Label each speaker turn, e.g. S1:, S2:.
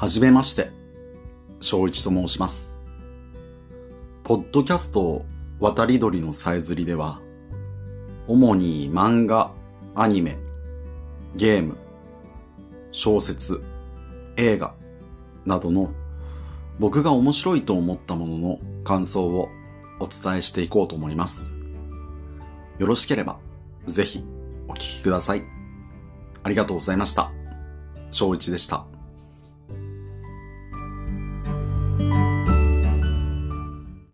S1: はじめまして、正一と申します。ポッドキャスト渡り鳥のさえずりでは、主に漫画、アニメ、ゲーム、小説、映画などの僕が面白いと思ったものの感想をお伝えしていこうと思います。よろしければぜひお聴きください。ありがとうございました。正一でした。